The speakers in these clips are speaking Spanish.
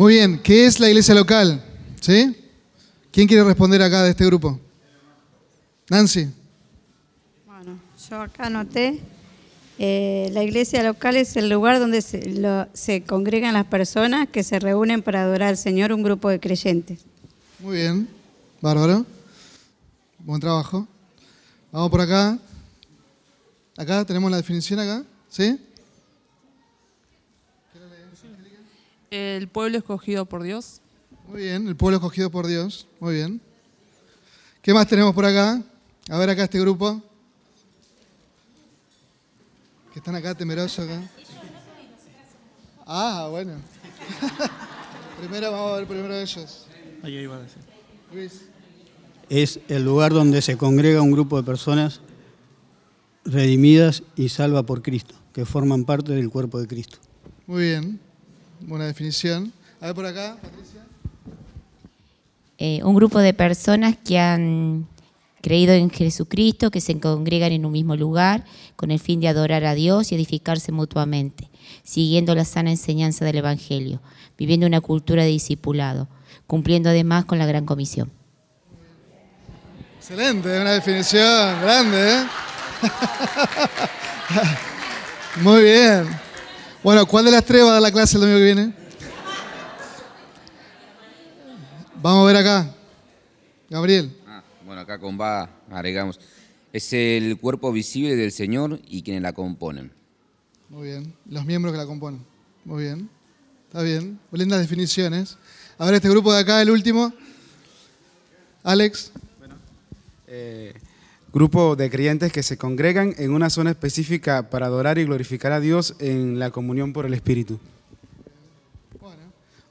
Muy bien, ¿qué es la iglesia local? ¿Sí? ¿Quién quiere responder acá de este grupo? Nancy. Bueno, yo acá anoté, eh, la iglesia local es el lugar donde se, lo- se congregan las personas que se reúnen para adorar al Señor, un grupo de creyentes. Muy bien, bárbaro. Buen trabajo. Vamos por acá. Acá tenemos la definición acá, ¿sí? El pueblo escogido por Dios. Muy bien, el pueblo escogido por Dios. Muy bien. ¿Qué más tenemos por acá? A ver acá este grupo. Que están acá temerosos acá. Ah, bueno. primero vamos a ver primero ellos. Ahí iba a decir. Luis. Es el lugar donde se congrega un grupo de personas redimidas y salva por Cristo, que forman parte del cuerpo de Cristo. Muy bien. Buena definición. A ver por acá, Patricia. Eh, un grupo de personas que han creído en Jesucristo, que se congregan en un mismo lugar con el fin de adorar a Dios y edificarse mutuamente, siguiendo la sana enseñanza del Evangelio, viviendo una cultura de discipulado, cumpliendo además con la gran comisión. Excelente, una definición grande, ¿eh? Muy bien. Bueno, ¿cuál de las tres va a dar la clase el domingo que viene? Vamos a ver acá. Gabriel. Ah, bueno, acá con va agregamos. Es el cuerpo visible del Señor y quienes la componen. Muy bien. Los miembros que la componen. Muy bien. Está bien. Lindas definiciones. A ver, este grupo de acá, el último. Alex. Eh, grupo de creyentes que se congregan en una zona específica para adorar y glorificar a Dios en la comunión por el Espíritu.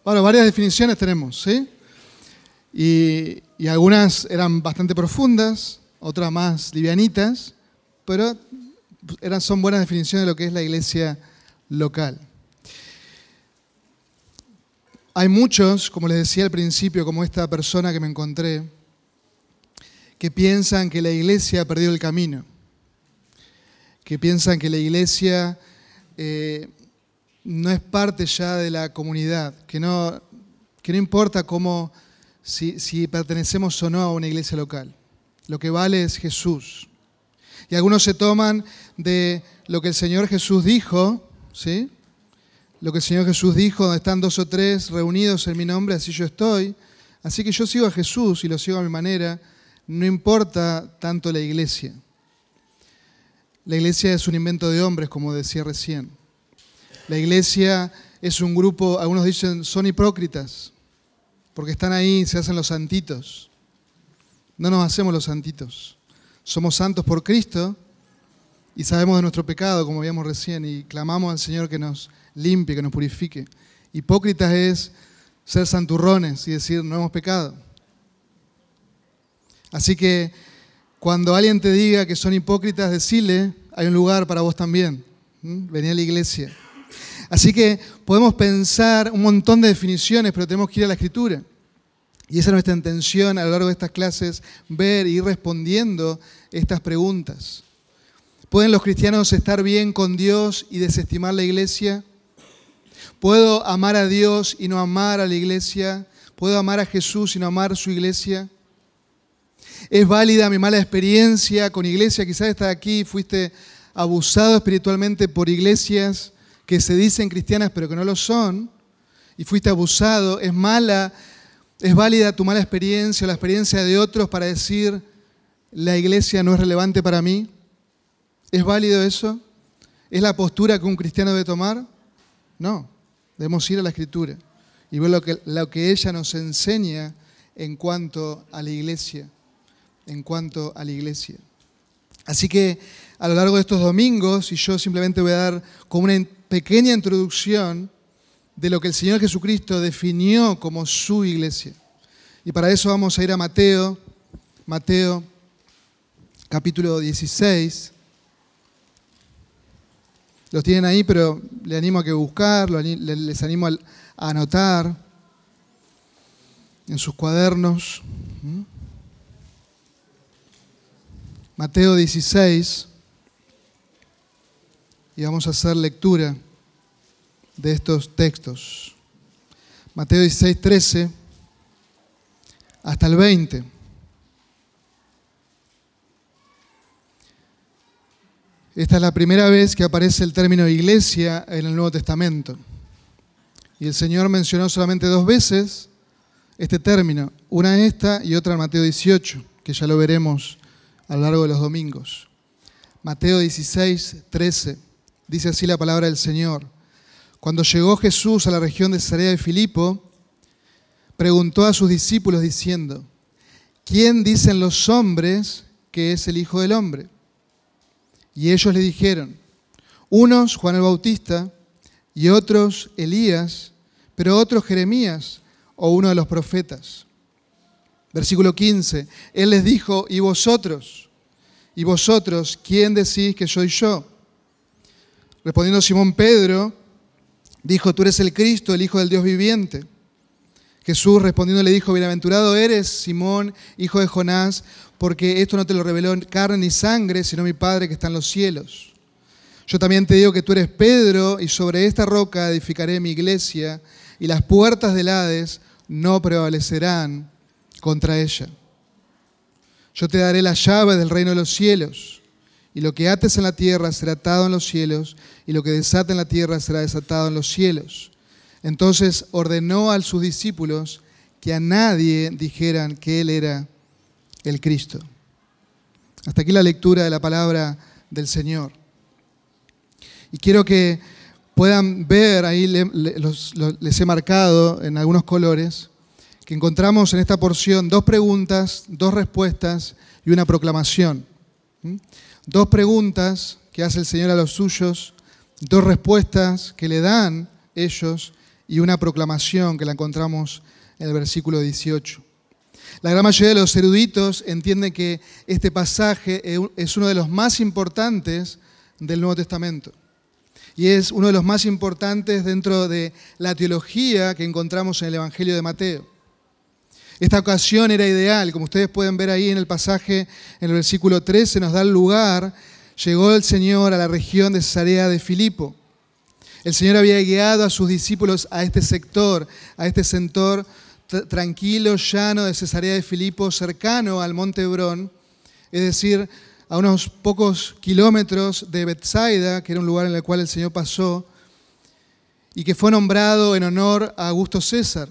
Bueno, varias definiciones tenemos, ¿sí? Y, y algunas eran bastante profundas, otras más livianitas, pero eran, son buenas definiciones de lo que es la iglesia local. Hay muchos, como les decía al principio, como esta persona que me encontré, que piensan que la iglesia ha perdido el camino, que piensan que la iglesia eh, no es parte ya de la comunidad, que no, que no importa cómo, si, si pertenecemos o no a una iglesia local. Lo que vale es Jesús. Y algunos se toman de lo que el Señor Jesús dijo, ¿sí? Lo que el Señor Jesús dijo, donde están dos o tres reunidos en mi nombre, así yo estoy. Así que yo sigo a Jesús y lo sigo a mi manera, no importa tanto la iglesia. La iglesia es un invento de hombres, como decía recién. La iglesia es un grupo, algunos dicen, son hipócritas, porque están ahí y se hacen los santitos. No nos hacemos los santitos. Somos santos por Cristo y sabemos de nuestro pecado, como veíamos recién, y clamamos al Señor que nos limpie, que nos purifique. Hipócritas es ser santurrones y decir, no hemos pecado. Así que cuando alguien te diga que son hipócritas, decile, hay un lugar para vos también. ¿Mm? Vení a la iglesia. Así que podemos pensar un montón de definiciones, pero tenemos que ir a la escritura. Y esa es nuestra intención a lo largo de estas clases, ver y ir respondiendo estas preguntas. ¿Pueden los cristianos estar bien con Dios y desestimar la iglesia? ¿Puedo amar a Dios y no amar a la iglesia? ¿Puedo amar a Jesús y no amar su iglesia? ¿Es válida mi mala experiencia con iglesia? Quizás estás aquí fuiste abusado espiritualmente por iglesias que se dicen cristianas pero que no lo son, y fuiste abusado. ¿Es mala, es válida tu mala experiencia o la experiencia de otros para decir la iglesia no es relevante para mí? ¿Es válido eso? ¿Es la postura que un cristiano debe tomar? No, debemos ir a la escritura y ver lo que ella nos enseña en cuanto a la iglesia, en cuanto a la iglesia. Así que a lo largo de estos domingos, y yo simplemente voy a dar como una pequeña introducción de lo que el Señor Jesucristo definió como su iglesia. Y para eso vamos a ir a Mateo, Mateo capítulo 16. Los tienen ahí, pero les animo a que buscarlo, les animo a anotar en sus cuadernos. Mateo 16. Y vamos a hacer lectura de estos textos. Mateo 16, 13, hasta el 20. Esta es la primera vez que aparece el término iglesia en el Nuevo Testamento. Y el Señor mencionó solamente dos veces este término, una esta y otra en Mateo 18, que ya lo veremos a lo largo de los domingos. Mateo 16, 13, dice así la palabra del Señor. Cuando llegó Jesús a la región de Cesarea de Filipo, preguntó a sus discípulos diciendo, ¿quién dicen los hombres que es el Hijo del Hombre? Y ellos le dijeron, unos Juan el Bautista y otros Elías, pero otros Jeremías o uno de los profetas. Versículo 15, Él les dijo, ¿y vosotros? ¿Y vosotros quién decís que soy yo? Respondiendo Simón Pedro, dijo, tú eres el Cristo, el Hijo del Dios viviente. Jesús respondiendo le dijo, bienaventurado eres, Simón, hijo de Jonás, porque esto no te lo reveló carne ni sangre, sino mi Padre que está en los cielos. Yo también te digo que tú eres Pedro, y sobre esta roca edificaré mi iglesia, y las puertas del Hades no prevalecerán contra ella. Yo te daré la llave del reino de los cielos, y lo que ates en la tierra será atado en los cielos, y lo que desate en la tierra será desatado en los cielos. Entonces ordenó a sus discípulos que a nadie dijeran que Él era el Cristo. Hasta aquí la lectura de la palabra del Señor. Y quiero que puedan ver, ahí les he marcado en algunos colores, que encontramos en esta porción dos preguntas, dos respuestas y una proclamación. ¿Mm? Dos preguntas que hace el Señor a los suyos, dos respuestas que le dan ellos y una proclamación que la encontramos en el versículo 18. La gran mayoría de los eruditos entienden que este pasaje es uno de los más importantes del Nuevo Testamento. Y es uno de los más importantes dentro de la teología que encontramos en el Evangelio de Mateo. Esta ocasión era ideal, como ustedes pueden ver ahí en el pasaje, en el versículo 13, nos da el lugar, llegó el Señor a la región de Cesarea de Filipo. El Señor había guiado a sus discípulos a este sector, a este sector tranquilo, llano de Cesarea de Filipo, cercano al monte Hebrón, es decir, a unos pocos kilómetros de Bethsaida, que era un lugar en el cual el Señor pasó, y que fue nombrado en honor a Augusto César,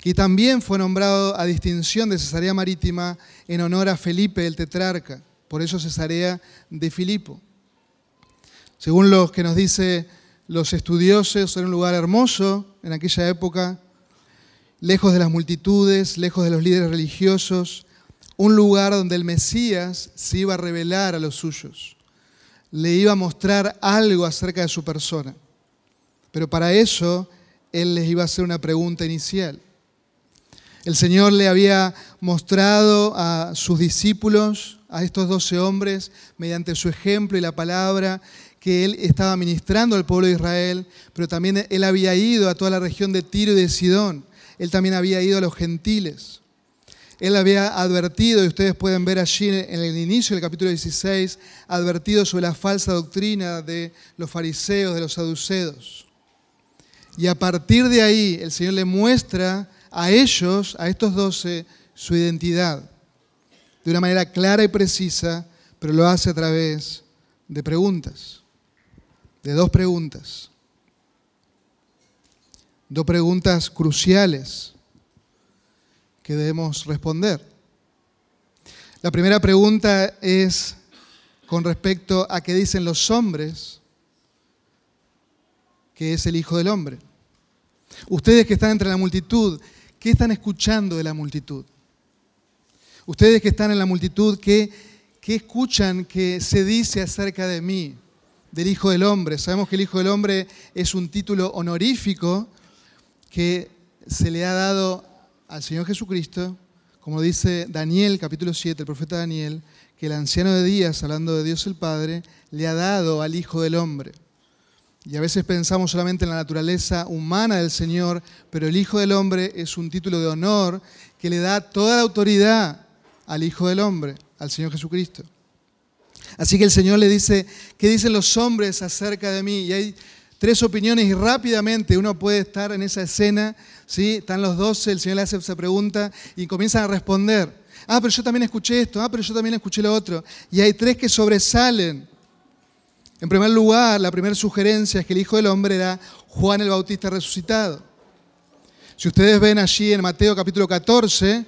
que también fue nombrado a distinción de Cesarea Marítima en honor a Felipe el tetrarca, por eso Cesarea de Filipo. Según lo que nos dice los estudiosos, era un lugar hermoso en aquella época, lejos de las multitudes, lejos de los líderes religiosos, un lugar donde el Mesías se iba a revelar a los suyos, le iba a mostrar algo acerca de su persona. Pero para eso Él les iba a hacer una pregunta inicial. El Señor le había mostrado a sus discípulos, a estos doce hombres, mediante su ejemplo y la palabra, que Él estaba ministrando al pueblo de Israel, pero también Él había ido a toda la región de Tiro y de Sidón él también había ido a los gentiles. Él había advertido, y ustedes pueden ver allí en el inicio del capítulo 16, advertido sobre la falsa doctrina de los fariseos, de los saduceos. Y a partir de ahí el Señor le muestra a ellos, a estos doce, su identidad de una manera clara y precisa, pero lo hace a través de preguntas, de dos preguntas. Dos preguntas cruciales que debemos responder. La primera pregunta es con respecto a qué dicen los hombres que es el Hijo del Hombre. Ustedes que están entre la multitud, ¿qué están escuchando de la multitud? Ustedes que están en la multitud, ¿qué, qué escuchan que se dice acerca de mí, del Hijo del Hombre? Sabemos que el Hijo del Hombre es un título honorífico que se le ha dado al Señor Jesucristo, como dice Daniel, capítulo 7, el profeta Daniel, que el anciano de días, hablando de Dios el Padre, le ha dado al Hijo del Hombre. Y a veces pensamos solamente en la naturaleza humana del Señor, pero el Hijo del Hombre es un título de honor que le da toda la autoridad al Hijo del Hombre, al Señor Jesucristo. Así que el Señor le dice, ¿qué dicen los hombres acerca de mí? Y hay tres opiniones y rápidamente uno puede estar en esa escena, ¿sí? Están los doce, el Señor le hace esa pregunta y comienzan a responder. Ah, pero yo también escuché esto, ah, pero yo también escuché lo otro. Y hay tres que sobresalen. En primer lugar, la primera sugerencia es que el Hijo del Hombre era Juan el Bautista resucitado. Si ustedes ven allí en Mateo capítulo 14,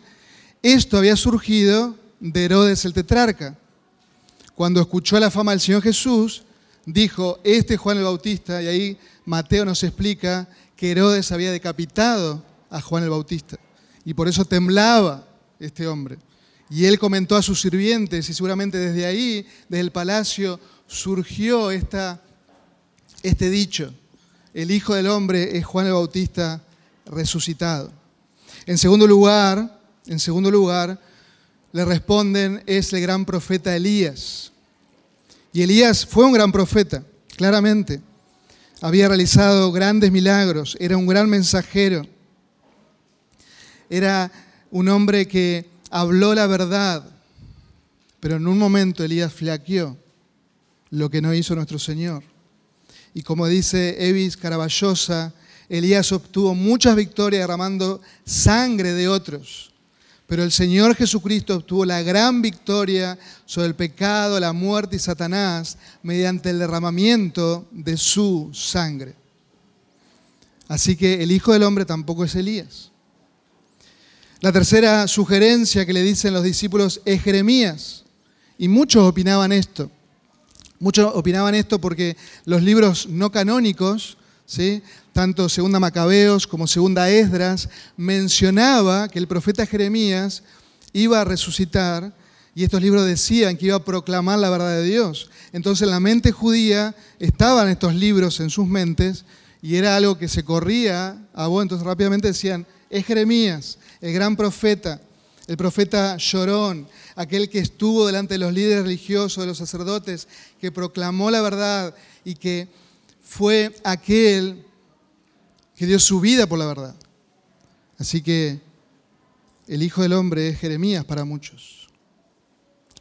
esto había surgido de Herodes el tetrarca. Cuando escuchó la fama del Señor Jesús, dijo, este es Juan el Bautista, y ahí Mateo nos explica que Herodes había decapitado a Juan el Bautista, y por eso temblaba este hombre. Y él comentó a sus sirvientes, y seguramente desde ahí, desde el palacio, surgió este dicho, el Hijo del Hombre es Juan el Bautista resucitado. En segundo lugar, en segundo lugar, le responden, es el gran profeta Elías. Y Elías fue un gran profeta, claramente. Había realizado grandes milagros, era un gran mensajero. Era un hombre que habló la verdad, pero en un momento Elías flaqueó lo que no hizo nuestro Señor. Y como dice Evis Caraballosa, Elías obtuvo muchas victorias derramando sangre de otros. Pero el Señor Jesucristo obtuvo la gran victoria sobre el pecado, la muerte y Satanás mediante el derramamiento de su sangre. Así que el Hijo del Hombre tampoco es Elías. La tercera sugerencia que le dicen los discípulos es Jeremías. Y muchos opinaban esto. Muchos opinaban esto porque los libros no canónicos, ¿sí? tanto Segunda Macabeos como Segunda Esdras, mencionaba que el profeta Jeremías iba a resucitar y estos libros decían que iba a proclamar la verdad de Dios. Entonces en la mente judía estaban estos libros en sus mentes y era algo que se corría a vos, entonces rápidamente decían, es Jeremías, el gran profeta, el profeta llorón, aquel que estuvo delante de los líderes religiosos, de los sacerdotes, que proclamó la verdad y que fue aquel que dio su vida por la verdad. Así que el Hijo del Hombre es Jeremías para muchos,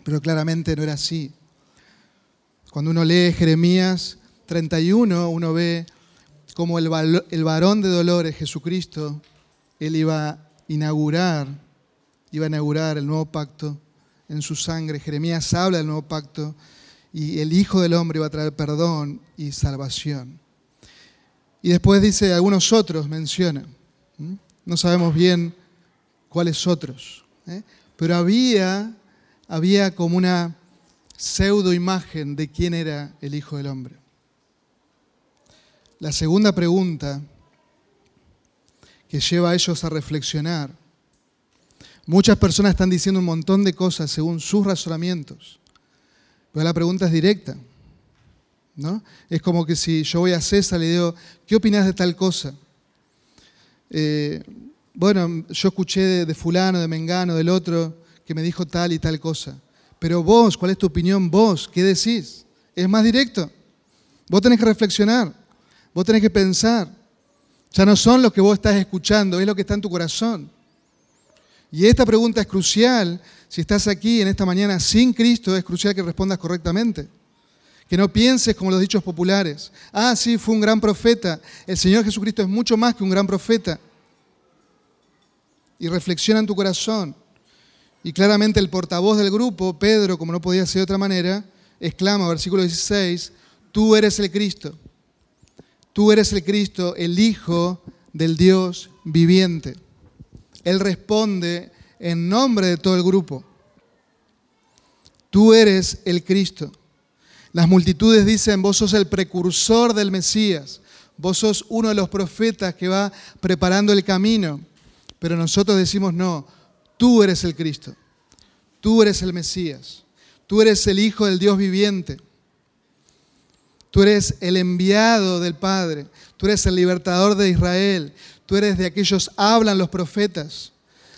pero claramente no era así. Cuando uno lee Jeremías 31, uno ve como el, el varón de dolores, Jesucristo, él iba a inaugurar, iba a inaugurar el nuevo pacto en su sangre. Jeremías habla del nuevo pacto y el Hijo del Hombre iba a traer perdón y salvación. Y después dice, algunos otros menciona. No sabemos bien cuáles otros. ¿eh? Pero había, había como una pseudo imagen de quién era el Hijo del Hombre. La segunda pregunta que lleva a ellos a reflexionar. Muchas personas están diciendo un montón de cosas según sus razonamientos, pero la pregunta es directa. ¿no? Es como que si yo voy a César y le digo, ¿qué opinas de tal cosa? Eh, bueno, yo escuché de, de fulano, de Mengano, del otro, que me dijo tal y tal cosa. Pero vos, ¿cuál es tu opinión? Vos, ¿qué decís? Es más directo. Vos tenés que reflexionar, vos tenés que pensar. Ya no son lo que vos estás escuchando, es lo que está en tu corazón. Y esta pregunta es crucial. Si estás aquí en esta mañana sin Cristo, es crucial que respondas correctamente. Que no pienses como los dichos populares. Ah, sí, fue un gran profeta. El Señor Jesucristo es mucho más que un gran profeta. Y reflexiona en tu corazón. Y claramente el portavoz del grupo, Pedro, como no podía ser de otra manera, exclama, versículo 16, tú eres el Cristo. Tú eres el Cristo, el Hijo del Dios viviente. Él responde en nombre de todo el grupo. Tú eres el Cristo. Las multitudes dicen, vos sos el precursor del Mesías, vos sos uno de los profetas que va preparando el camino. Pero nosotros decimos, no, tú eres el Cristo, tú eres el Mesías, tú eres el Hijo del Dios viviente. Tú eres el enviado del Padre. Tú eres el libertador de Israel. Tú eres de aquellos hablan los profetas.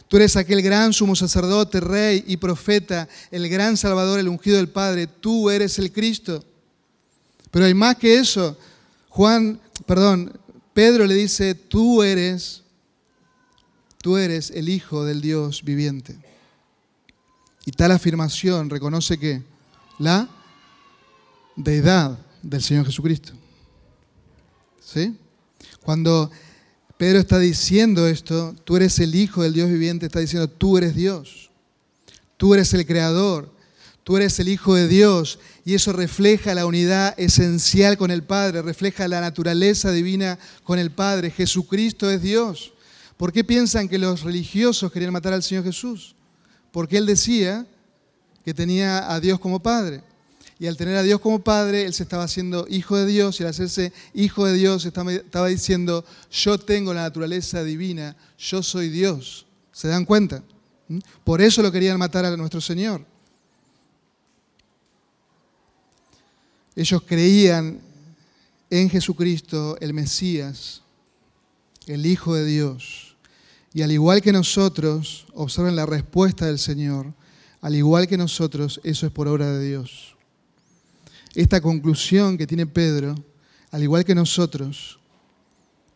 Tú eres aquel gran sumo sacerdote, rey y profeta, el gran salvador, el ungido del Padre. Tú eres el Cristo. Pero hay más que eso. Juan, perdón, Pedro le dice, tú eres, tú eres el Hijo del Dios viviente. Y tal afirmación reconoce que la deidad del Señor Jesucristo. ¿Sí? Cuando Pedro está diciendo esto, tú eres el Hijo del Dios viviente, está diciendo, tú eres Dios, tú eres el Creador, tú eres el Hijo de Dios, y eso refleja la unidad esencial con el Padre, refleja la naturaleza divina con el Padre. Jesucristo es Dios. ¿Por qué piensan que los religiosos querían matar al Señor Jesús? Porque Él decía que tenía a Dios como Padre. Y al tener a Dios como Padre, Él se estaba haciendo hijo de Dios y al hacerse hijo de Dios estaba diciendo, yo tengo la naturaleza divina, yo soy Dios. ¿Se dan cuenta? ¿Mm? Por eso lo querían matar a nuestro Señor. Ellos creían en Jesucristo, el Mesías, el Hijo de Dios. Y al igual que nosotros, observen la respuesta del Señor, al igual que nosotros, eso es por obra de Dios. Esta conclusión que tiene Pedro, al igual que nosotros,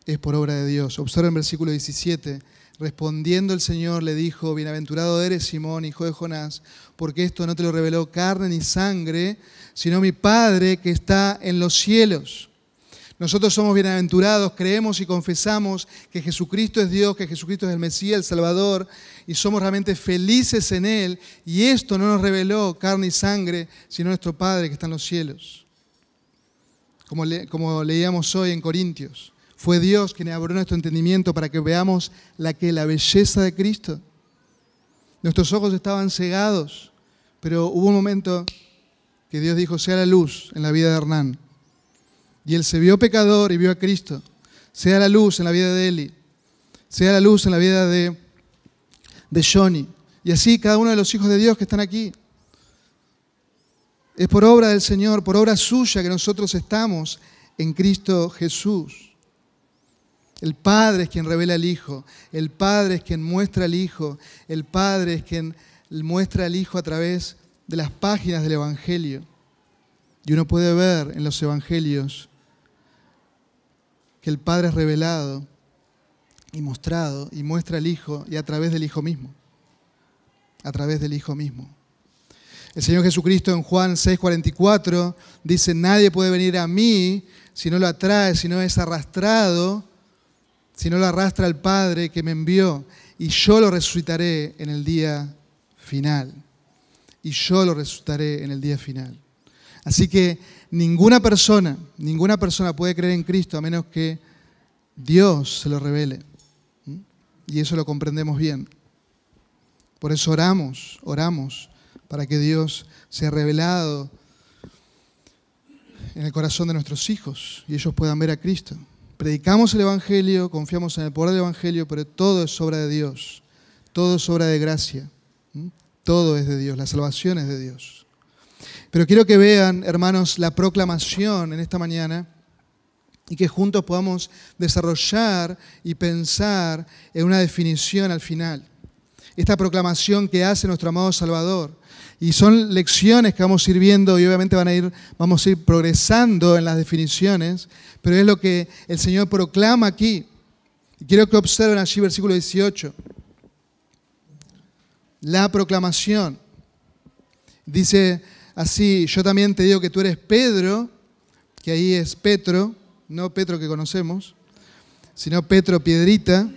es por obra de Dios. Observen el versículo 17. Respondiendo el Señor le dijo, Bienaventurado eres Simón, hijo de Jonás, porque esto no te lo reveló carne ni sangre, sino mi Padre que está en los cielos. Nosotros somos bienaventurados, creemos y confesamos que Jesucristo es Dios, que Jesucristo es el Mesías, el Salvador, y somos realmente felices en Él. Y esto no nos reveló carne y sangre, sino nuestro Padre que está en los cielos. Como, leíamos hoy en Corintios, fue Dios quien abrió nuestro entendimiento para que veamos la, que, la belleza de Cristo. Nuestros ojos estaban cegados, pero hubo un momento que Dios dijo, sea la luz en la vida de Hernán. Y él se vio pecador y vio a Cristo. Sea la luz en la vida de Eli. Sea la luz en la vida de, de Johnny. Y así cada uno de los hijos de Dios que están aquí. Es por obra del Señor, por obra suya que nosotros estamos en Cristo Jesús. El Padre es quien revela al Hijo, el Padre es quien muestra al Hijo, el Padre es quien muestra al Hijo a través de las páginas del Evangelio. Y uno puede ver en los Evangelios que el Padre es revelado y mostrado y muestra al Hijo y a través del Hijo mismo. A través del Hijo mismo. El Señor Jesucristo en Juan 6:44 dice, nadie puede venir a mí si no lo atrae, si no es arrastrado, si no lo arrastra el Padre que me envió, y yo lo resucitaré en el día final y yo lo resucitaré en el día final. Así que ninguna persona, ninguna persona puede creer en Cristo a menos que Dios se lo revele. ¿Mm? Y eso lo comprendemos bien. Por eso oramos, oramos para que Dios sea revelado en el corazón de nuestros hijos y ellos puedan ver a Cristo. Predicamos el Evangelio, confiamos en el poder del Evangelio, pero todo es obra de Dios, todo es obra de gracia. ¿Mm? Todo es de Dios, la salvación es de Dios. Pero quiero que vean, hermanos, la proclamación en esta mañana y que juntos podamos desarrollar y pensar en una definición al final. Esta proclamación que hace nuestro amado Salvador. Y son lecciones que vamos a ir viendo y obviamente van a ir, vamos a ir progresando en las definiciones, pero es lo que el Señor proclama aquí. Y quiero que observen allí versículo 18 la proclamación. Dice así, yo también te digo que tú eres Pedro, que ahí es Petro, no Petro que conocemos, sino Petro Piedrita.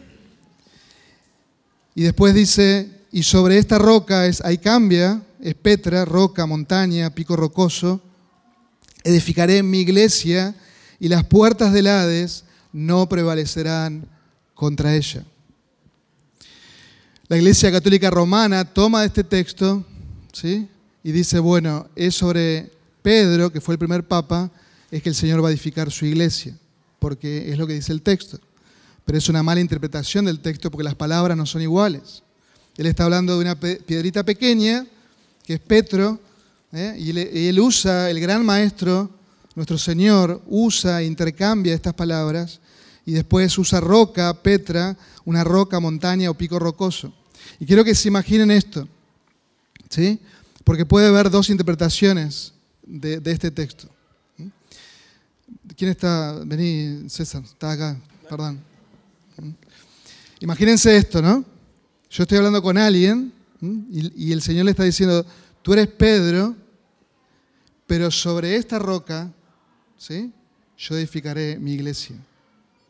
Y después dice, y sobre esta roca es, ahí cambia, es Petra, roca, montaña, pico rocoso, edificaré mi iglesia y las puertas del Hades no prevalecerán contra ella. La Iglesia Católica Romana toma este texto ¿sí? Y dice, bueno, es sobre Pedro, que fue el primer papa, es que el Señor va a edificar su iglesia, porque es lo que dice el texto. Pero es una mala interpretación del texto porque las palabras no son iguales. Él está hablando de una piedrita pequeña, que es Petro, ¿eh? y él usa, el gran maestro, nuestro Señor, usa, intercambia estas palabras y después usa roca, Petra, una roca, montaña o pico rocoso. Y quiero que se imaginen esto, ¿sí? Porque puede haber dos interpretaciones de, este texto. ¿Quién está? Vení, César, está acá, perdón. Imagínense esto, ¿no? Yo estoy hablando con alguien y, y el Señor le está diciendo, tú eres Pedro, pero sobre esta roca, ¿sí? yo edificaré mi iglesia.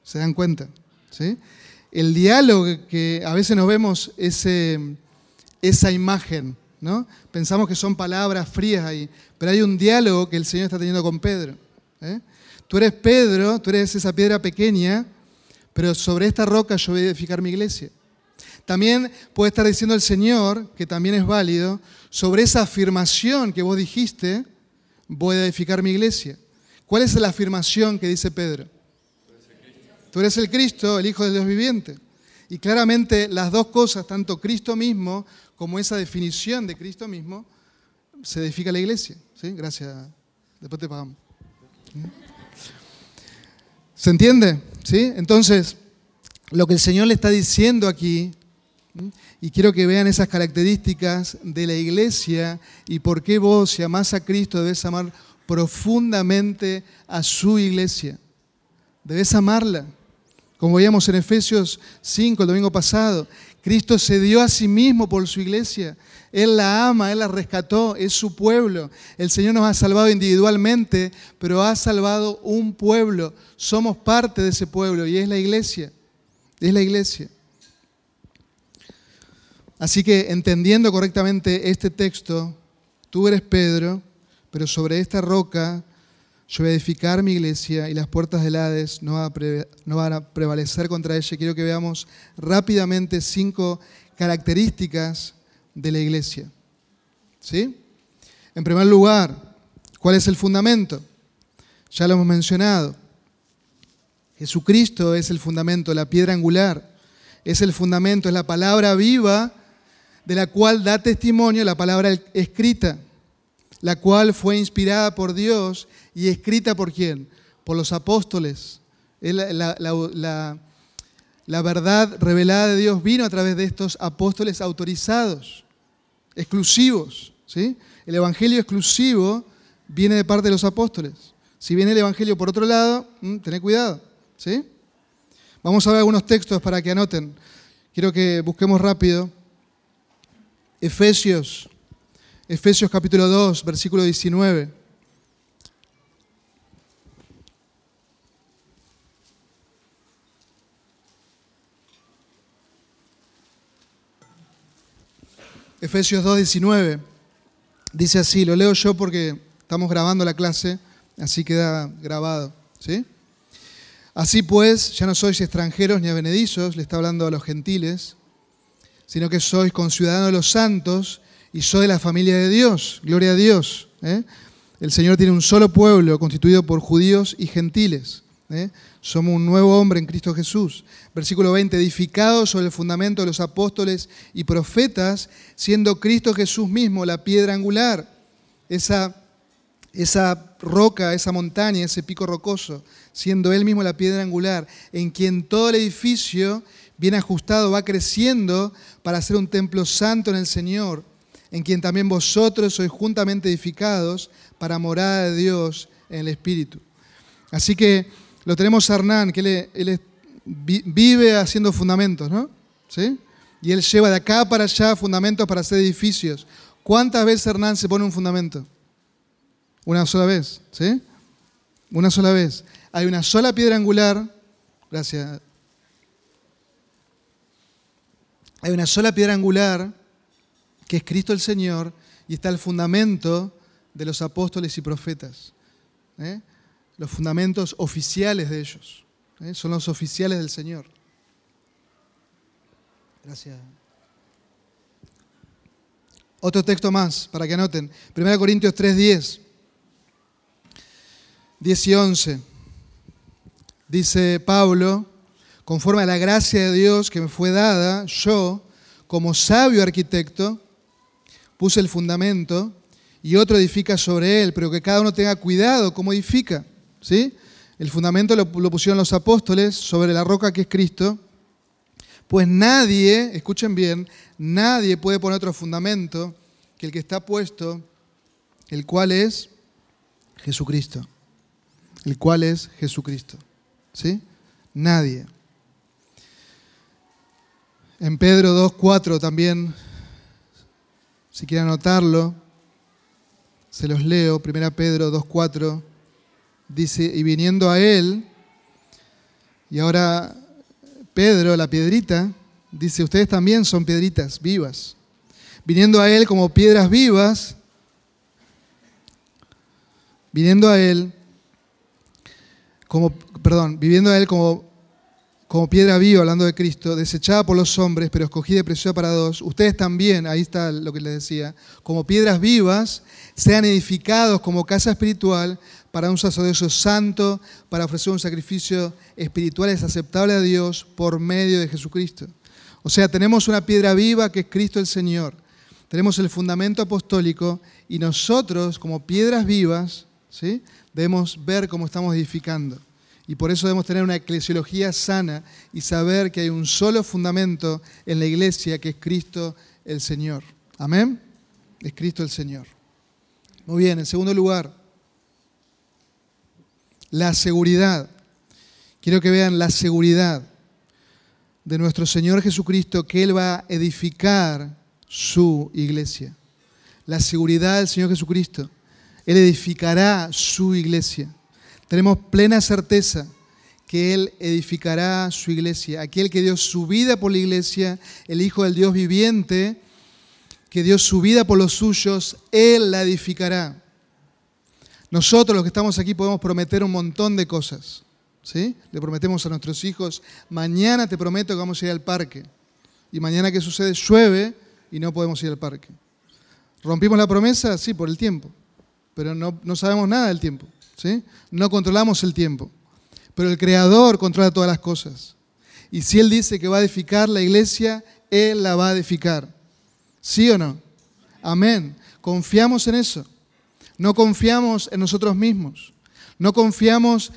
¿Se dan cuenta? ¿Sí? El diálogo que a veces nos vemos ese, esa imagen, ¿no? Pensamos que son palabras frías ahí, pero hay un diálogo que el Señor está teniendo con Pedro. ¿eh? Tú eres Pedro, tú eres esa piedra pequeña, pero sobre esta roca yo voy a edificar mi iglesia. También puede estar diciendo el Señor, que también es válido, sobre esa afirmación que vos dijiste, voy a edificar mi iglesia. ¿Cuál es la afirmación que dice Pedro? Tú eres el Cristo, el Hijo del Dios viviente. Y claramente las dos cosas, tanto Cristo mismo como esa definición de Cristo mismo, se edifica la iglesia. ¿Sí? Gracias. Después te pagamos. ¿Se entiende? ¿Sí? Entonces, lo que el Señor le está diciendo aquí y quiero que vean esas características de la iglesia y por qué vos, si amás a Cristo, debes amar profundamente a su iglesia. Debes amarla. Como veíamos en Efesios 5 el domingo pasado, Cristo se dio a sí mismo por su iglesia. Él la ama, Él la rescató, es su pueblo. El Señor nos ha salvado individualmente, pero ha salvado un pueblo. Somos parte de ese pueblo y es la iglesia. Es la iglesia. Así que entendiendo correctamente este texto, tú eres Pedro, pero sobre esta roca yo voy a edificar mi iglesia y las puertas del Hades no, van a prevalecer contra ella. Quiero que veamos rápidamente cinco características de la iglesia. ¿Sí? En primer lugar, ¿cuál es el fundamento? Ya lo hemos mencionado. Jesucristo es el fundamento, la piedra angular. Es el fundamento, es la palabra viva de la cual da testimonio la palabra escrita, la cual fue inspirada por Dios y escrita por quién? Por los apóstoles. La, verdad revelada de Dios vino a través de estos apóstoles autorizados, exclusivos. ¿sí? El evangelio exclusivo viene de parte de los apóstoles. Si viene el evangelio por otro lado, mm, tened cuidado. ¿sí? Vamos a ver algunos textos para que anoten. Quiero que busquemos rápido. Efesios, Efesios capítulo 2, versículo 19. Efesios 2, 19. Dice así, lo leo yo porque estamos grabando la clase, así queda grabado. ¿sí? Así pues, ya no sois extranjeros ni avenedizos, le está hablando a los gentiles, sino que sois conciudadanos de los santos y sois de la familia de Dios. Gloria a Dios. ¿eh? El Señor tiene un solo pueblo constituido por judíos y gentiles. ¿eh? Somos un nuevo hombre en Cristo Jesús. Versículo 20, edificados sobre el fundamento de los apóstoles y profetas, siendo Cristo Jesús mismo la piedra angular, esa, esa roca, esa montaña, ese pico rocoso, siendo Él mismo la piedra angular, en quien todo el edificio bien ajustado, va creciendo para ser un templo santo en el Señor, en quien también vosotros sois juntamente edificados para morada de Dios en el Espíritu. Así que lo tenemos Hernán, que él, vive haciendo fundamentos, ¿no? ¿Sí? Y él lleva de acá para allá fundamentos para hacer edificios. ¿Cuántas veces Hernán se pone un fundamento? Una sola vez, ¿sí? Una sola vez. Hay una sola piedra angular, gracias hay una sola piedra angular, que es Cristo el Señor, y está el fundamento de los apóstoles y profetas. ¿eh? Los fundamentos oficiales de ellos. ¿eh? Son los oficiales del Señor. Gracias. Otro texto más, para que anoten. 1 Corintios 3, 10. 10 y 11. Dice Pablo, conforme a la gracia de Dios que me fue dada, yo, como sabio arquitecto, puse el fundamento y otro edifica sobre él, pero que cada uno tenga cuidado cómo edifica. ¿sí? El fundamento lo, lo pusieron los apóstoles sobre la roca que es Cristo. Pues nadie, escuchen bien, nadie puede poner otro fundamento que el que está puesto, el cual es Jesucristo. El cual es Jesucristo. ¿Sí? Nadie. En Pedro 2.4 también, si quieren anotarlo, se los leo. 1 Pedro 2.4 dice, y viniendo a él, y ahora Pedro, la piedrita, dice, ustedes también son piedritas vivas. Viniendo a él como piedras vivas, viniendo a él como, perdón, viviendo a él como, como piedra viva, hablando de Cristo, desechada por los hombres, pero escogida y preciosa para dos, ustedes también, ahí está lo que les decía, como piedras vivas, sean edificados como casa espiritual para un sacerdocio santo, para ofrecer un sacrificio espiritual es aceptable a Dios por medio de Jesucristo. O sea, tenemos una piedra viva que es Cristo el Señor. Tenemos el fundamento apostólico y nosotros como piedras vivas, ¿sí? debemos ver cómo estamos edificando. Y por eso debemos tener una eclesiología sana y saber que hay un solo fundamento en la iglesia que es Cristo el Señor. Amén. Es Cristo el Señor. Muy bien, en segundo lugar, la seguridad. Quiero que vean la seguridad de nuestro Señor Jesucristo que Él va a edificar su iglesia. La seguridad del Señor Jesucristo. Él edificará su iglesia. Tenemos plena certeza que Él edificará su iglesia. Aquel que dio su vida por la iglesia, el Hijo del Dios viviente, que dio su vida por los suyos, Él la edificará. Nosotros los que estamos aquí podemos prometer un montón de cosas. ¿sí? Le prometemos a nuestros hijos, mañana te prometo que vamos a ir al parque. Y mañana que sucede, llueve y no podemos ir al parque. ¿Rompimos la promesa? Sí, por el tiempo pero no, sabemos nada del tiempo. ¿Sí? No controlamos el tiempo. Pero el Creador controla todas las cosas. Y si Él dice que va a edificar la iglesia, Él la va a edificar. ¿Sí o no? Amén. Confiamos en eso. No confiamos en nosotros mismos. No confiamos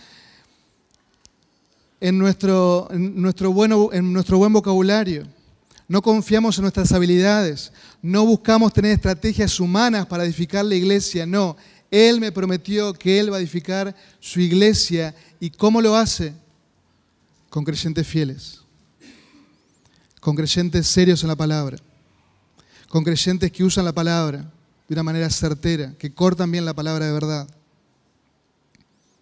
en nuestro, en nuestro, en nuestro buen vocabulario. No confiamos en nuestras habilidades. No buscamos tener estrategias humanas para edificar la iglesia. No, Él me prometió que Él va a edificar su iglesia. ¿Y cómo lo hace? Con creyentes fieles. Con creyentes serios en la palabra. Con creyentes que usan la palabra de una manera certera, que cortan bien la palabra de verdad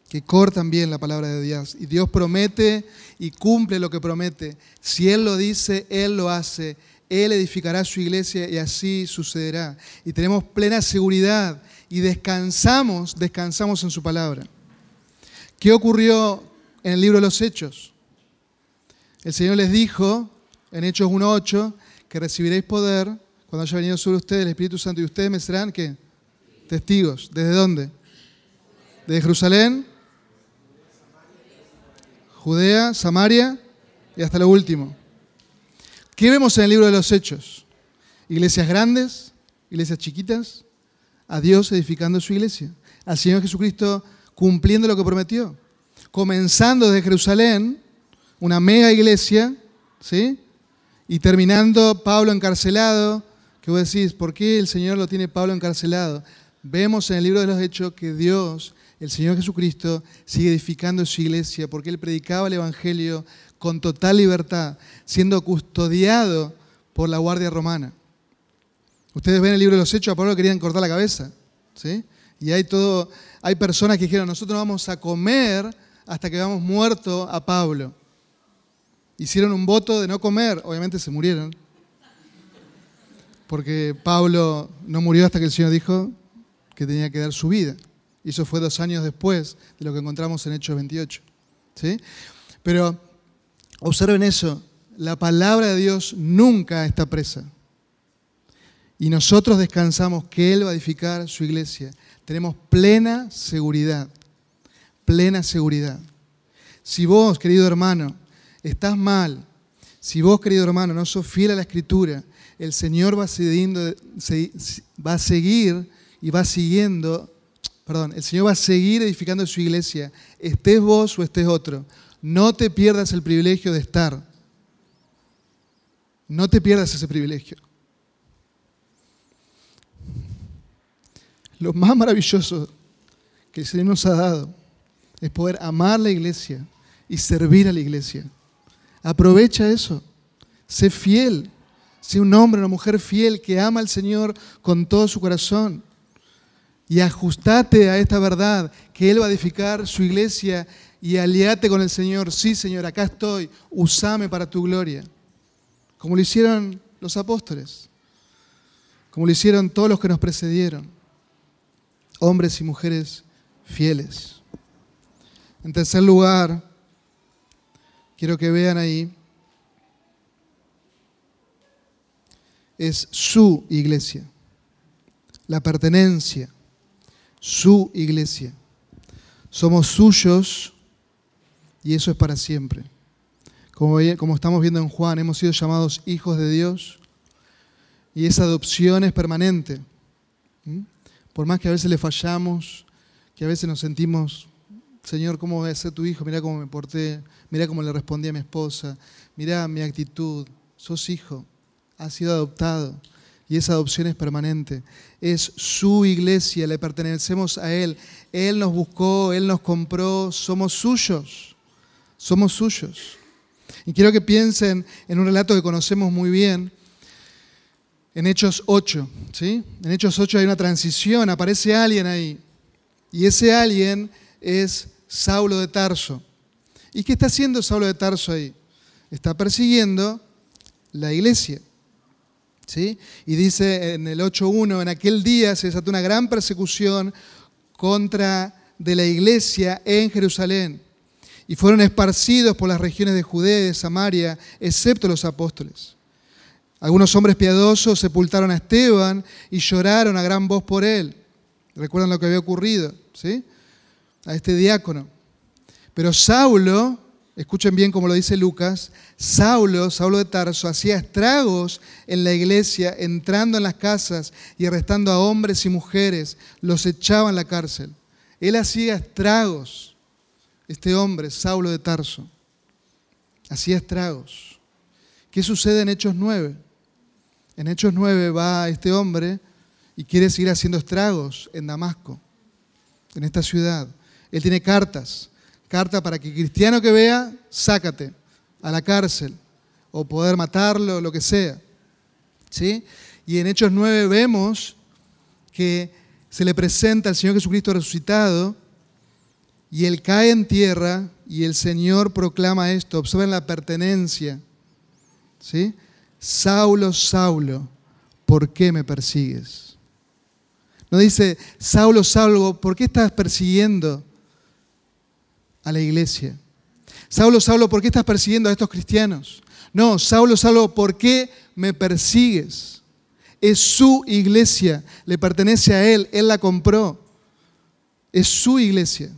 que cortan bien la palabra de Dios. Y Dios promete y cumple lo que promete. Si Él lo dice, Él lo hace. Él edificará su iglesia y así sucederá. Y tenemos plena seguridad y descansamos, descansamos en su palabra. ¿Qué ocurrió en el libro de los Hechos? El Señor les dijo en Hechos 1.8 que recibiréis poder cuando haya venido sobre ustedes el Espíritu Santo y ustedes me serán ¿qué? testigos. ¿Desde dónde? ¿Desde Jerusalén? Judea, Samaria y hasta lo último. ¿Qué vemos en el libro de los Hechos? Iglesias grandes, iglesias chiquitas, a Dios edificando su iglesia, al Señor Jesucristo cumpliendo lo que prometió, comenzando desde Jerusalén, una mega iglesia, ¿sí? Y terminando Pablo encarcelado, que vos decís, ¿por qué el Señor lo tiene Pablo encarcelado? Vemos en el libro de los Hechos que Dios el Señor Jesucristo sigue edificando su iglesia porque Él predicaba el Evangelio con total libertad, siendo custodiado por la guardia romana. Ustedes ven el libro de los Hechos, a Pablo querían cortar la cabeza. ¿sí? Y hay, todo, hay personas que dijeron, nosotros no vamos a comer hasta que hayamos muerto a Pablo. Hicieron un voto de no comer, obviamente se murieron. Porque Pablo no murió hasta que el Señor dijo que tenía que dar su vida. Y eso fue dos años después de lo que encontramos en Hechos 28. ¿sí? Pero observen eso, la palabra de Dios nunca está presa. Y nosotros descansamos que Él va a edificar su iglesia. Tenemos plena seguridad, plena seguridad. Si vos, querido hermano, estás mal, si vos, querido hermano, no sos fiel a la escritura, el Señor va, va a seguir y va siguiendo perdón, el Señor va a seguir edificando su iglesia, estés vos o estés otro. No te pierdas el privilegio de estar. No te pierdas ese privilegio. Lo más maravilloso que el Señor nos ha dado es poder amar la iglesia y servir a la iglesia. Aprovecha eso. Sé fiel. Sé un hombre, una mujer fiel que ama al Señor con todo su corazón y ajustate a esta verdad, que Él va a edificar su iglesia y aliate con el Señor. Sí, Señor, acá estoy, usame para tu gloria. Como lo hicieron los apóstoles, como lo hicieron todos los que nos precedieron, hombres y mujeres fieles. En tercer lugar, quiero que vean ahí, es su iglesia, la pertenencia, su iglesia. Somos suyos y eso es para siempre. Como, como estamos viendo en Juan, hemos sido llamados hijos de Dios y esa adopción es permanente. ¿Mm? Por más que a veces le fallamos, que a veces nos sentimos, Señor, ¿cómo voy a ser tu hijo? Mira cómo me porté, mira cómo le respondí a mi esposa, mira mi actitud, sos hijo, has sido adoptado y esa adopción es permanente. Es su iglesia, le pertenecemos a Él. Él nos buscó, Él nos compró, somos suyos, somos suyos. Y quiero que piensen en un relato que conocemos muy bien, en Hechos 8. ¿sí? En Hechos 8 hay una transición, aparece alguien ahí. Y ese alguien es Saulo de Tarso. ¿Y qué está haciendo Saulo de Tarso ahí? Está persiguiendo la iglesia. ¿sí? Y dice en el 8.1, en aquel día se desató una gran persecución contra de la iglesia en Jerusalén. Y fueron esparcidos por las regiones de Judea y de Samaria, excepto los apóstoles. Algunos hombres piadosos sepultaron a Esteban y lloraron a gran voz por él. ¿Recuerdan lo que había ocurrido? ¿Sí? A este diácono. Pero Saulo, escuchen bien como lo dice Lucas, Saulo, Saulo de Tarso, hacía estragos en la iglesia, entrando en las casas y arrestando a hombres y mujeres, los echaba en la cárcel. Él hacía estragos, este hombre, Saulo de Tarso, hacía estragos. ¿Qué sucede en Hechos 9? En Hechos 9 va este hombre y quiere seguir haciendo estragos en Damasco, en esta ciudad. Él tiene cartas, carta para que cristiano que vea, sácate a la cárcel o poder matarlo, lo que sea. ¿Sí? Y en Hechos 9 vemos que se le presenta al Señor Jesucristo resucitado y él cae en tierra y el Señor proclama esto. Observen la pertenencia. ¿Sí? Saulo, Saulo, ¿por qué me persigues? No dice, Saulo, Saulo, ¿por qué estás persiguiendo a la iglesia? Saulo, Saulo, ¿por qué estás persiguiendo a estos cristianos? No, Saulo, Saulo, ¿por qué me persigues? Es su iglesia, le pertenece a él, él la compró. Es su iglesia.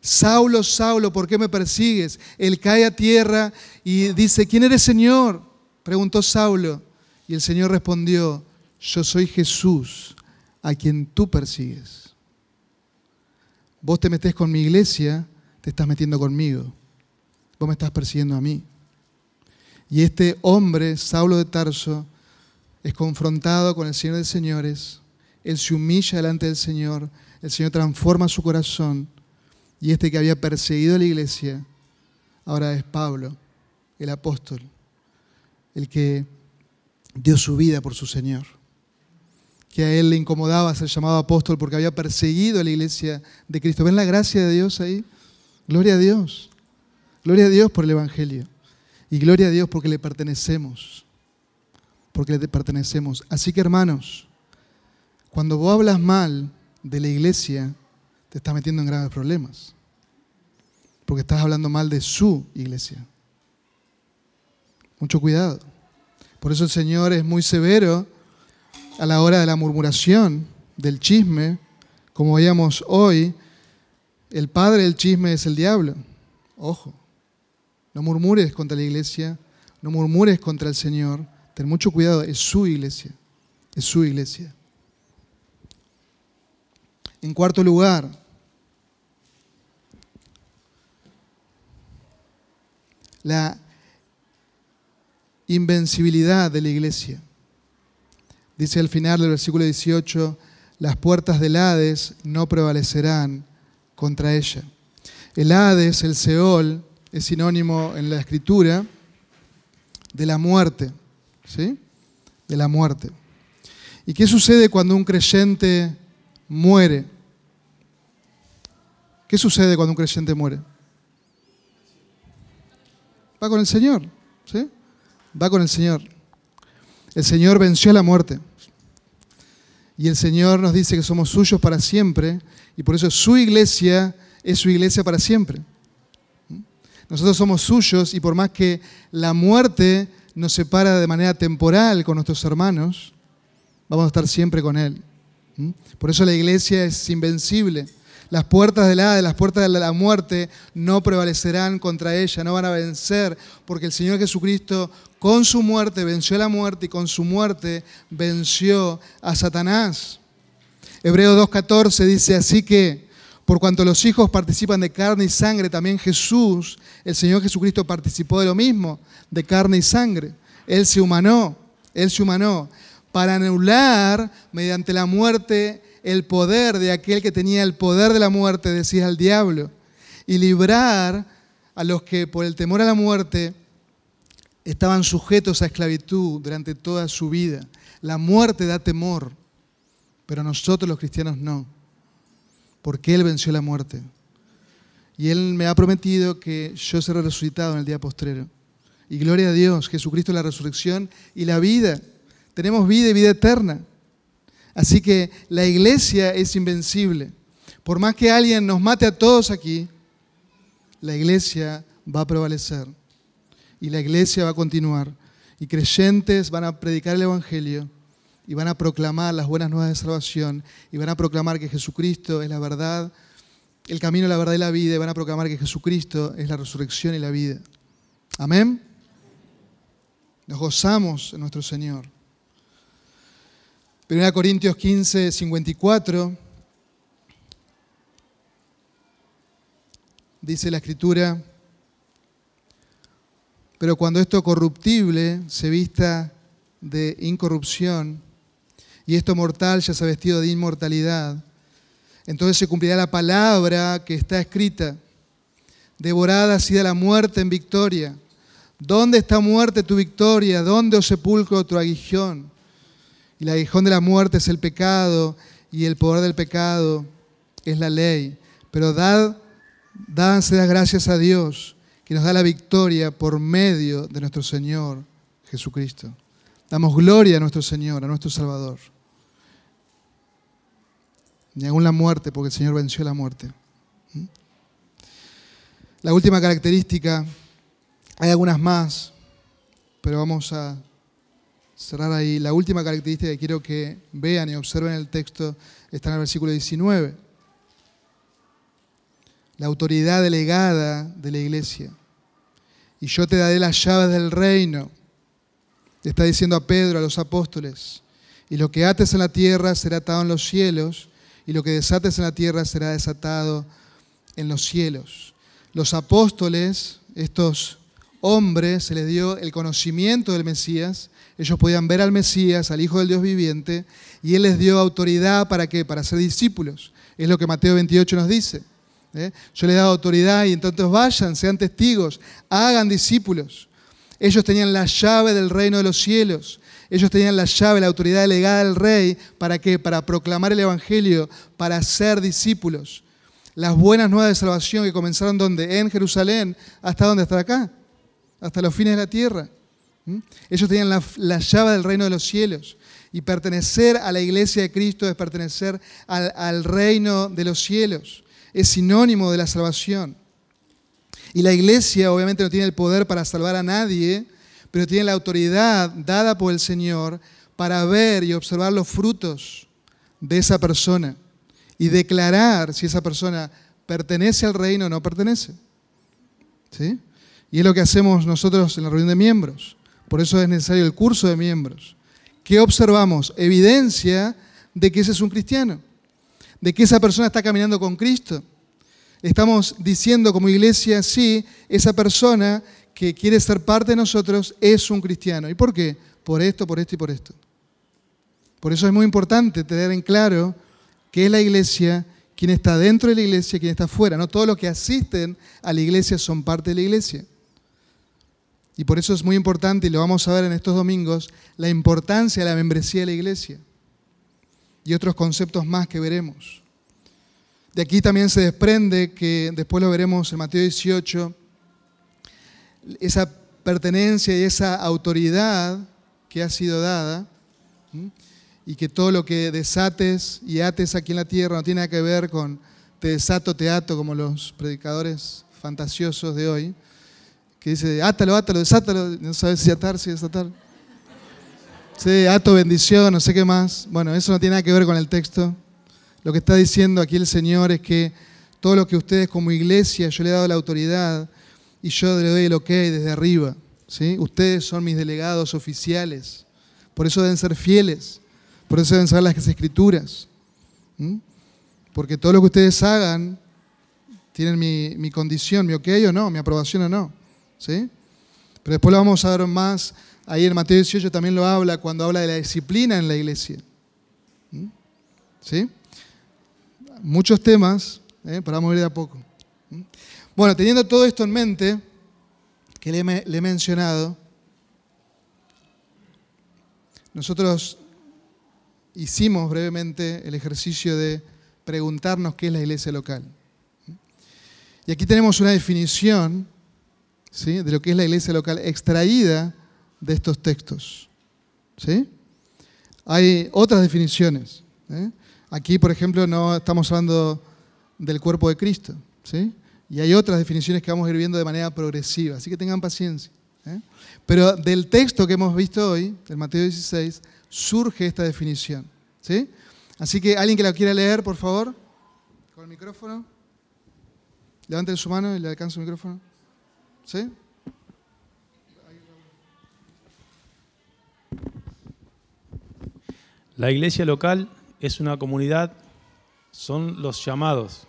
Saulo, Saulo, ¿por qué me persigues? Él cae a tierra y dice, ¿quién eres Señor? Preguntó Saulo y el Señor respondió, yo soy Jesús a quien tú persigues. Vos te metés con mi iglesia, te estás metiendo conmigo. Vos me estás persiguiendo a mí. Y este hombre, Saulo de Tarso, es confrontado con el Señor de señores. Él se humilla delante del Señor. El Señor transforma su corazón. Y este que había perseguido a la iglesia, ahora es Pablo, el apóstol el que dio su vida por su Señor, que a él le incomodaba ser llamado apóstol porque había perseguido a la iglesia de Cristo. ¿Ven la gracia de Dios ahí? Gloria a Dios. Gloria a Dios por el Evangelio. Y gloria a Dios porque le pertenecemos. Porque le pertenecemos. Así que hermanos, cuando vos hablas mal de la iglesia, te estás metiendo en graves problemas. Porque estás hablando mal de su iglesia. Mucho cuidado. Por eso el Señor es muy severo a la hora de la murmuración, del chisme. Como veíamos hoy, el padre del chisme es el diablo. Ojo, no murmures contra la iglesia, no murmures contra el Señor. Ten mucho cuidado, es su iglesia, es su iglesia. En cuarto lugar, la invencibilidad de la iglesia. Dice al final del versículo 18, las puertas del Hades no prevalecerán contra ella. El Hades, el Seol, es sinónimo en la escritura de la muerte, ¿sí? De la muerte. ¿Y qué sucede cuando un creyente muere. ¿Qué sucede cuando un creyente muere? Va con el Señor, ¿sí? Va con el Señor. El Señor venció la muerte. Y el Señor nos dice que somos suyos para siempre y por eso su iglesia es su iglesia para siempre. Nosotros somos suyos y por más que la muerte nos separa de manera temporal con nuestros hermanos, vamos a estar siempre con Él. Por eso la iglesia es invencible. Las puertas del Hades, las puertas de la muerte no prevalecerán contra ella, no van a vencer, porque el Señor Jesucristo con su muerte venció la muerte y con su muerte venció a Satanás. Hebreo 2.14 dice, así que por cuanto los hijos participan de carne y sangre, también Jesús, el Señor Jesucristo, participó de lo mismo, de carne y sangre. Él se humanó, Él se humanó, para anular mediante la muerte el poder de aquel que tenía el poder de la muerte, decía el diablo, y librar a los que por el temor a la muerte estaban sujetos a esclavitud durante toda su vida. La muerte da temor, pero nosotros los cristianos no porque Él venció la muerte. Y Él me ha prometido que yo seré resucitado en el día postrero. Y gloria a Dios, Jesucristo la resurrección y la vida. Tenemos vida y vida eterna. Así que la iglesia es invencible. Por más que alguien nos mate a todos aquí, la iglesia va a prevalecer. Y la iglesia va a continuar. Y creyentes van a predicar el Evangelio y van a proclamar las buenas nuevas de salvación y van a proclamar que Jesucristo es la verdad, el camino, la verdad y la vida y van a proclamar que Jesucristo es la resurrección y la vida. Amén. Nos gozamos en nuestro Señor. 1 Corintios 15, 54. Dice la escritura, pero cuando esto corruptible se vista de incorrupción, y esto mortal ya se ha vestido de inmortalidad. Entonces se cumplirá la palabra que está escrita. Devorada ha sido la muerte en victoria. ¿Dónde está muerte tu victoria? ¿Dónde, os sepulcro, tu aguijón? El aguijón de la muerte es el pecado, y el poder del pecado es la ley. Pero dad, danse las gracias a Dios, que nos da la victoria por medio de nuestro Señor Jesucristo. Damos gloria a nuestro Señor, a nuestro Salvador ni aún la muerte, porque el Señor venció la muerte. La última característica, hay algunas más, pero vamos a cerrar ahí. La última característica que quiero que vean y observen el texto está en el versículo 19. La autoridad delegada de la iglesia. Y yo te daré las llaves del reino. Le está diciendo a Pedro, a los apóstoles. Y lo que ates en la tierra será atado en los cielos y lo que desates en la tierra será desatado en los cielos. Los apóstoles, estos hombres, se les dio el conocimiento del Mesías, ellos podían ver al Mesías, al Hijo del Dios viviente, y Él les dio autoridad para qué? Para ser discípulos. Es lo que Mateo 28 nos dice. ¿Eh? Yo les he dado autoridad y entonces vayan, sean testigos, hagan discípulos. Ellos tenían la llave del reino de los cielos. Ellos tenían la llave, la autoridad delegada del rey. ¿Para qué? Para proclamar el Evangelio, para ser discípulos. Las buenas nuevas de salvación que comenzaron donde? En Jerusalén. ¿Hasta dónde? Hasta acá. Hasta los fines de la tierra. ¿Mm? Ellos tenían la, llave del reino de los cielos. Y pertenecer a la iglesia de Cristo es pertenecer al, al reino de los cielos. Es sinónimo de la salvación. Y la iglesia obviamente no tiene el poder para salvar a nadie, pero tiene la autoridad dada por el Señor para ver y observar los frutos de esa persona y declarar si esa persona pertenece al reino o no pertenece. ¿Sí? Y es lo que hacemos nosotros en la reunión de miembros. Por eso es necesario el curso de miembros. ¿Qué observamos? Evidencia de que ese es un cristiano, de que esa persona está caminando con Cristo. Estamos diciendo como iglesia, sí, esa persona que quiere ser parte de nosotros es un cristiano. ¿Y por qué? Por esto, por esto y por esto. Por eso es muy importante tener en claro qué es la iglesia, quién está dentro de la iglesia, quién está fuera. No todos los que asisten a la iglesia son parte de la iglesia. Y por eso es muy importante, y lo vamos a ver en estos domingos, la importancia de la membresía de la iglesia. Y otros conceptos más que veremos. De aquí también se desprende que, después lo veremos en Mateo 18, esa pertenencia y esa autoridad que ha sido dada, y que todo lo que desates y ates aquí en la tierra no tiene nada que ver con te desato, te ato, como los predicadores fantasiosos de hoy, que dice, átalo, átalo, desátalo, no sabes si atar, si desatar. Sí, bendición, no sé qué más. Bueno, eso no tiene nada que ver con el texto. Lo que está diciendo aquí el Señor es que todo lo que ustedes como iglesia, yo le he dado la autoridad y yo le doy el ok desde arriba. ¿sí? Ustedes son mis delegados oficiales. Por eso deben ser fieles. Por eso deben saber las escrituras. Porque todo lo que ustedes hagan tienen mi, mi, condición, mi ok o no, mi aprobación o no. ¿sí? Pero después lo vamos a ver más. Ahí en Mateo 18 también lo habla cuando habla de la disciplina en la iglesia. ¿Sí? Muchos temas, ¿eh? para mover de a poco. Bueno, teniendo todo esto en mente, que le, le he mencionado, nosotros hicimos brevemente el ejercicio de preguntarnos qué es la iglesia local. Y aquí tenemos una definición ¿sí? de lo que es la iglesia local extraída de estos textos. ¿sí? Hay otras definiciones. ¿eh? Aquí, por ejemplo, no estamos hablando del cuerpo de Cristo. ¿sí? Y hay otras definiciones que vamos a ir viendo de manera progresiva, así que tengan paciencia. ¿eh? Pero del texto que hemos visto hoy, del Mateo 16, surge esta definición. ¿sí? Así que alguien que la quiera leer, por favor, con el micrófono. Levanten su mano y le alcanzo el micrófono. ¿Sí? La iglesia local es una comunidad, son los llamados,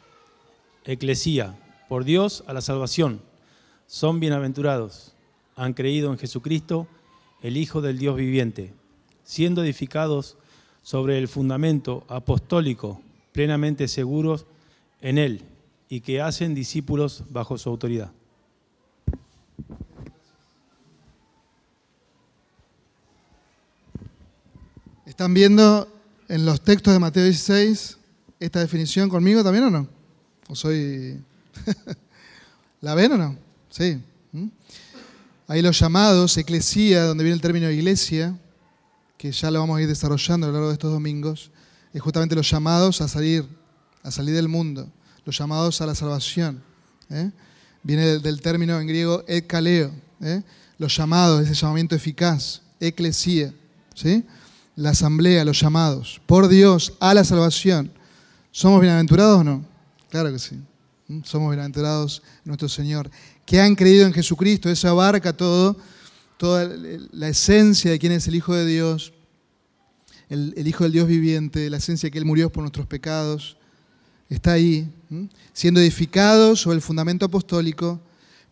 eclesía, por Dios a la salvación. Son bienaventurados, han creído en Jesucristo, el Hijo del Dios viviente, siendo edificados sobre el fundamento apostólico, plenamente seguros en Él, y que hacen discípulos bajo su autoridad. ¿Están viendo en los textos de Mateo 16 esta definición conmigo también o no? ¿O soy... ¿La ven o no? Sí. ¿Mm? Ahí los llamados, eclesía, donde viene el término iglesia, que ya lo vamos a ir desarrollando a lo largo de estos domingos, es justamente los llamados a salir, a salir del mundo, los llamados a la salvación. ¿eh? Viene del, término en griego ekaleo, ¿eh? los llamados, ese llamamiento eficaz, eclesía, ¿sí? La asamblea, los llamados, por Dios a la salvación. ¿Somos bienaventurados o no? Claro que sí. ¿Mm? Somos bienaventurados en nuestro Señor. Que han creído en Jesucristo, eso abarca todo, toda la esencia de quién es el Hijo de Dios, el, Hijo del Dios viviente, la esencia de que Él murió por nuestros pecados. Está ahí, ¿Mm? siendo edificados sobre el fundamento apostólico,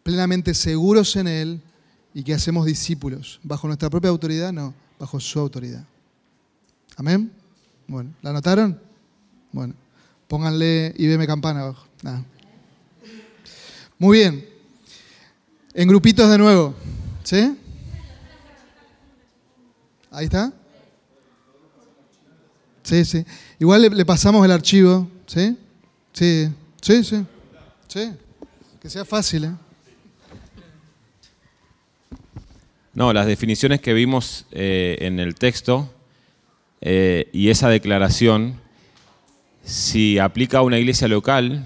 plenamente seguros en Él y que hacemos discípulos. ¿Bajo nuestra propia autoridad? No, bajo su autoridad. Amén. Bueno, ¿la anotaron? Bueno, pónganle IBM campana abajo. Muy bien. En grupitos de nuevo. ¿Sí? Ahí está. Sí, sí. Igual le, pasamos el archivo. ¿Sí? Sí, sí, sí. Sí. Que sea fácil, ¿eh? No, las definiciones que vimos eh, en el texto eh, y esa declaración, si aplica a una iglesia local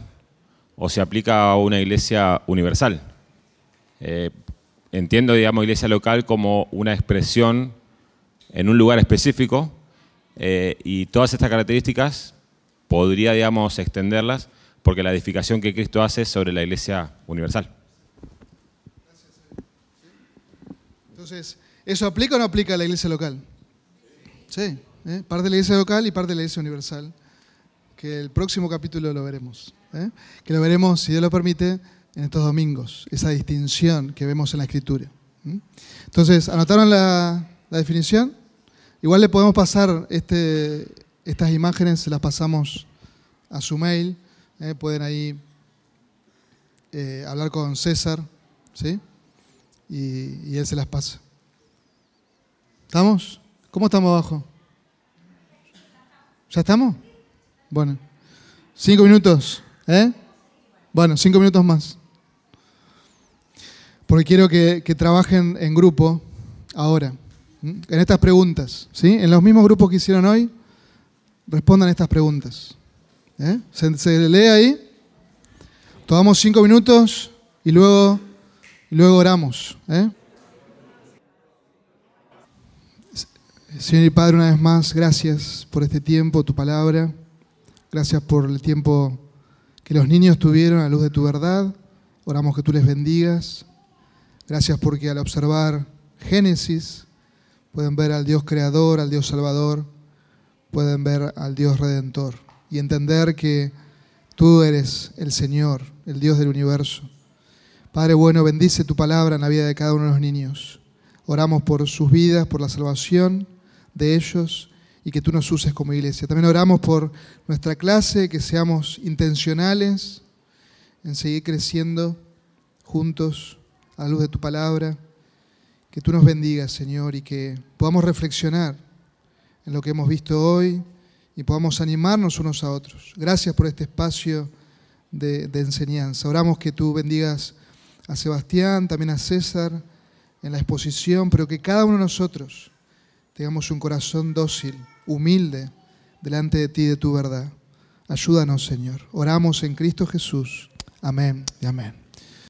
o se aplica a una iglesia universal. Eh, entiendo, digamos, iglesia local como una expresión en un lugar específico eh, y todas estas características podría, digamos, extenderlas porque la edificación que Cristo hace es sobre la iglesia universal. Entonces, ¿eso aplica o no aplica a la iglesia local? Sí. ¿Eh? parte de la iglesia local y parte de la iglesia universal, que el próximo capítulo lo veremos, ¿eh? que lo veremos, si Dios lo permite, en estos domingos, esa distinción que vemos en la escritura. Entonces, ¿anotaron la, definición? Igual le podemos pasar este, estas imágenes, se las pasamos a su mail, ¿eh? pueden ahí hablar con César, ¿sí? Y, y él se las pasa. ¿Estamos? ¿Cómo estamos abajo? ¿Ya estamos? Bueno, cinco minutos, ¿eh? Bueno, cinco minutos más. Porque quiero que, trabajen en grupo ahora, en estas preguntas, ¿sí? En los mismos grupos que hicieron hoy, respondan estas preguntas. ¿eh? ¿Se, lee ahí? Tomamos cinco minutos y luego, luego oramos. ¿eh? Señor y Padre, una vez más, gracias por este tiempo, tu palabra. Gracias por el tiempo que los niños tuvieron a luz de tu verdad. Oramos que tú les bendigas. Gracias porque al observar Génesis pueden ver al Dios creador, al Dios salvador, pueden ver al Dios redentor y entender que tú eres el Señor, el Dios del universo. Padre bueno, bendice tu palabra en la vida de cada uno de los niños. Oramos por sus vidas, por la salvación de ellos y que tú nos uses como iglesia. También oramos por nuestra clase, que seamos intencionales en seguir creciendo juntos a la luz de tu palabra. Que tú nos bendigas, Señor, y que podamos reflexionar en lo que hemos visto hoy y podamos animarnos unos a otros. Gracias por este espacio de, de enseñanza. Oramos que tú bendigas a Sebastián, también a César en la exposición, pero que cada uno de nosotros tengamos un corazón dócil, humilde, delante de ti y de tu verdad. Ayúdanos, Señor. Oramos en Cristo Jesús. Amén y amén.